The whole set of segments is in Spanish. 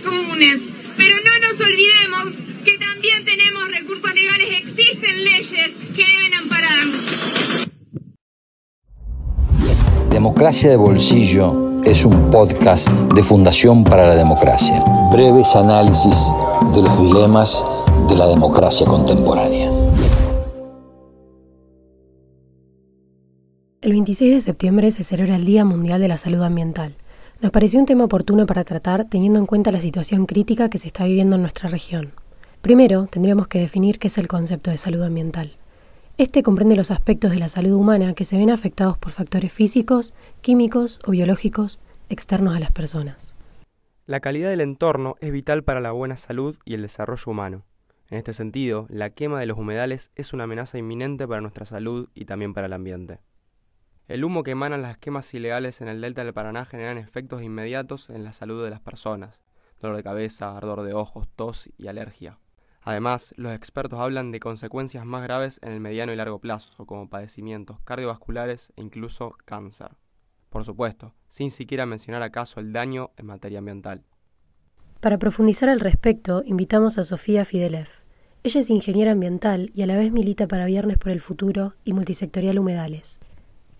comunes. Pero no nos olvidemos que también tenemos recursos legales, existen leyes que deben ampararnos. Democracia de Bolsillo es un podcast de Fundación para la Democracia. Breves análisis de los dilemas de la democracia contemporánea. El 26 de septiembre se celebra el Día Mundial de la Salud Ambiental. Nos pareció un tema oportuno para tratar teniendo en cuenta la situación crítica que se está viviendo en nuestra región. Primero, tendríamos que definir qué es el concepto de salud ambiental. Este comprende los aspectos de la salud humana que se ven afectados por factores físicos, químicos o biológicos externos a las personas. La calidad del entorno es vital para la buena salud y el desarrollo humano. En este sentido, la quema de los humedales es una amenaza inminente para nuestra salud y también para el ambiente. El humo que emanan las quemas ilegales en el delta del Paraná generan efectos inmediatos en la salud de las personas, dolor de cabeza, ardor de ojos, tos y alergia. Además, los expertos hablan de consecuencias más graves en el mediano y largo plazo, como padecimientos cardiovasculares e incluso cáncer. Por supuesto, sin siquiera mencionar acaso el daño en materia ambiental. Para profundizar al respecto, invitamos a Sofía Fidelev. Ella es ingeniera ambiental y a la vez milita para Viernes por el Futuro y Multisectorial Humedales.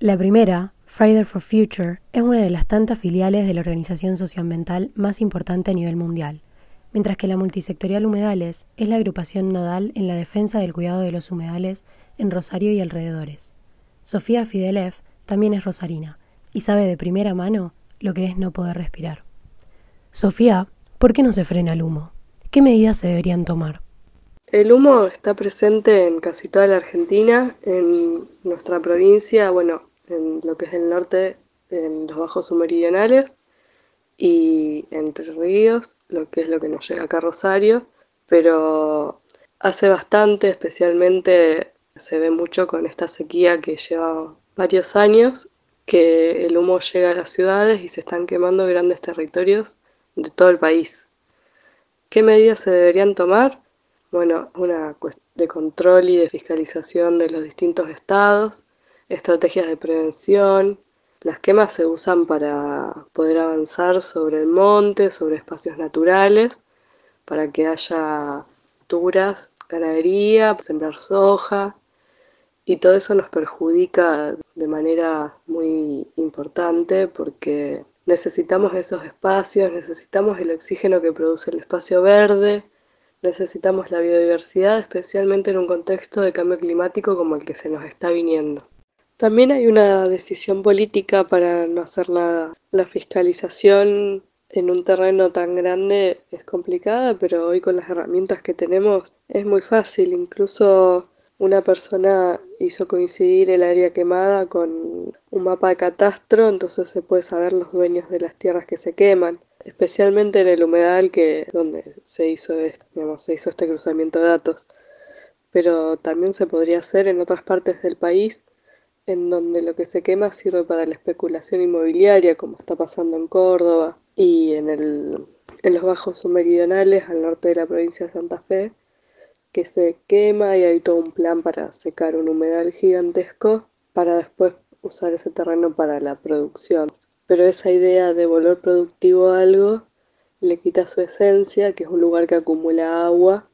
La primera, Friday for Future, es una de las tantas filiales de la organización socioambiental más importante a nivel mundial, mientras que la Multisectorial Humedales es la agrupación nodal en la defensa del cuidado de los humedales en Rosario y alrededores. Sofía Fidelev también es rosarina y sabe de primera mano lo que es no poder respirar. Sofía, ¿por qué no se frena el humo? ¿Qué medidas se deberían tomar? El humo está presente en casi toda la Argentina, en nuestra provincia, bueno, en lo que es el norte, en los bajos meridionales y entre ríos, lo que es lo que nos llega acá a Rosario, pero hace bastante, especialmente se ve mucho con esta sequía que lleva varios años, que el humo llega a las ciudades y se están quemando grandes territorios de todo el país. ¿Qué medidas se deberían tomar? Bueno, una de control y de fiscalización de los distintos estados, estrategias de prevención. Las quemas se usan para poder avanzar sobre el monte, sobre espacios naturales, para que haya culturas, ganadería, sembrar soja, y todo eso nos perjudica de manera muy importante porque necesitamos esos espacios, necesitamos el oxígeno que produce el espacio verde, necesitamos la biodiversidad, especialmente en un contexto de cambio climático como el que se nos está viniendo. También hay una decisión política para no hacer nada. La fiscalización en un terreno tan grande es complicada, pero hoy con las herramientas que tenemos es muy fácil. Incluso una persona hizo coincidir el área quemada con un mapa de catastro, entonces se puede saber los dueños de las tierras que se queman, especialmente en el humedal que donde se hizo este, se hizo este cruzamiento de datos. Pero también se podría hacer en otras partes del país en donde lo que se quema sirve para la especulación inmobiliaria, como está pasando en Córdoba y en, el, en los bajos submeridionales al norte de la provincia de Santa Fe, que se quema y hay todo un plan para secar un humedal gigantesco para después usar ese terreno para la producción. Pero esa idea de volver productivo a algo le quita su esencia, que es un lugar que acumula agua,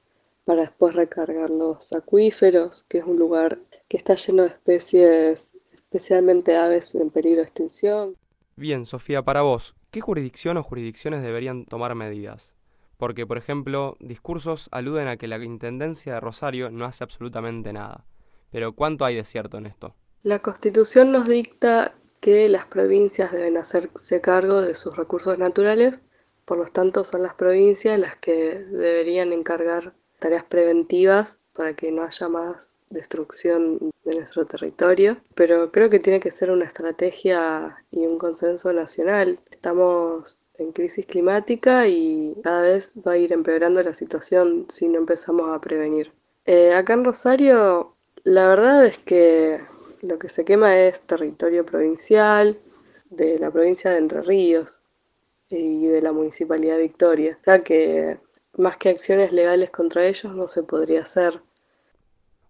para después recargar los acuíferos, que es un lugar que está lleno de especies, especialmente aves en peligro de extinción. Bien, Sofía, para vos, ¿qué jurisdicción o jurisdicciones deberían tomar medidas? Porque, por ejemplo, discursos aluden a que la Intendencia de Rosario no hace absolutamente nada. Pero ¿cuánto hay de cierto en esto? La Constitución nos dicta que las provincias deben hacerse cargo de sus recursos naturales, por lo tanto son las provincias las que deberían encargar tareas preventivas para que no haya más destrucción de nuestro territorio, pero creo que tiene que ser una estrategia y un consenso nacional. Estamos en crisis climática y cada vez va a ir empeorando la situación si no empezamos a prevenir. Eh, acá en Rosario, la verdad es que lo que se quema es territorio provincial de la provincia de Entre Ríos y de la Municipalidad de Victoria. O sea que más que acciones legales contra ellos no se podría hacer.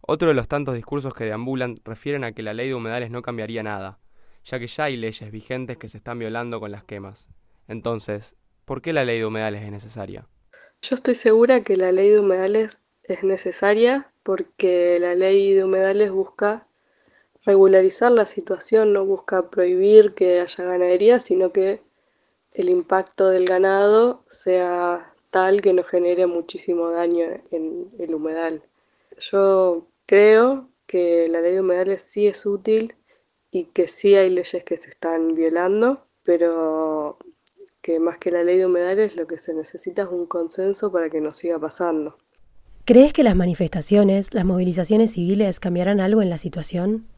Otro de los tantos discursos que deambulan refieren a que la ley de humedales no cambiaría nada, ya que ya hay leyes vigentes que se están violando con las quemas. Entonces, ¿Por qué la ley de humedales es necesaria? Yo estoy segura que la ley de humedales es necesaria porque la ley de humedales busca regularizar la situación, no busca prohibir que haya ganadería, sino que el impacto del ganado sea tal que no genere muchísimo daño en el humedal. Yo creo que la ley de humedales sí es útil y que sí hay leyes que se están violando, pero que más que la ley de humedales lo que se necesita es un consenso para que no siga pasando. ¿Crees que las manifestaciones, las movilizaciones civiles cambiarán algo en la situación?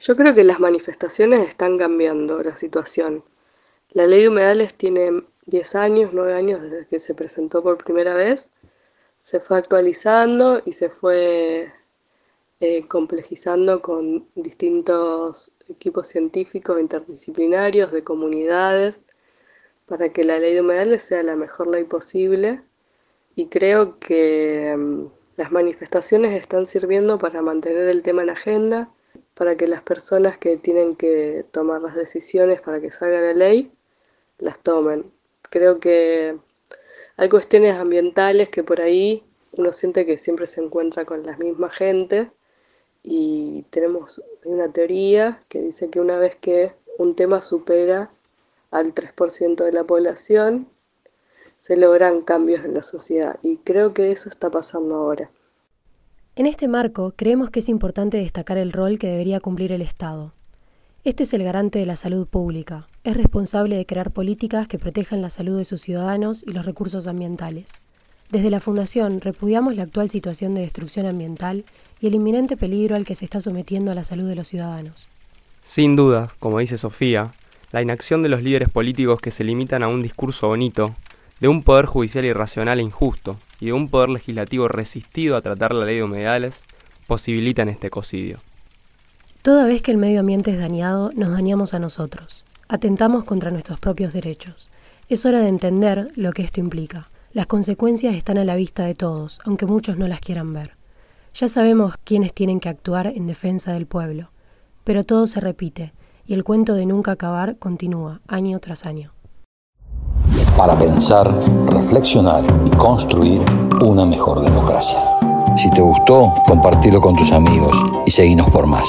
Yo creo que las manifestaciones están cambiando la situación. La ley de humedales tiene 10 años, 9 años desde que se presentó por primera vez. Se fue actualizando y se fue eh, complejizando con distintos equipos científicos interdisciplinarios de comunidades para que la ley de humedales sea la mejor ley posible. Y creo que mm, las manifestaciones están sirviendo para mantener el tema en agenda para que las personas que tienen que tomar las decisiones para que salga la ley las tomen. Creo que hay cuestiones ambientales que por ahí uno siente que siempre se encuentra con la misma gente y tenemos una teoría que dice que una vez que un tema supera al 3% de la población, se logran cambios en la sociedad y creo que eso está pasando ahora. En este marco, creemos que es importante destacar el rol que debería cumplir el Estado. Este es el garante de la salud pública, es responsable de crear políticas que protejan la salud de sus ciudadanos y los recursos ambientales. Desde la Fundación repudiamos la actual situación de destrucción ambiental y el inminente peligro al que se está sometiendo a la salud de los ciudadanos. Sin duda, como dice Sofía, la inacción de los líderes políticos que se limitan a un discurso bonito, de un poder judicial irracional e injusto, y de un poder legislativo resistido a tratar la ley de humedales posibilitan este ecocidio. Toda vez que el medio ambiente es dañado, nos dañamos a nosotros. Atentamos contra nuestros propios derechos. Es hora de entender lo que esto implica. Las consecuencias están a la vista de todos, aunque muchos no las quieran ver. Ya sabemos quiénes tienen que actuar en defensa del pueblo, pero todo se repite y el cuento de nunca acabar continúa año tras año para pensar, reflexionar y construir una mejor democracia. Si te gustó, compartilo con tus amigos y seguinos por más.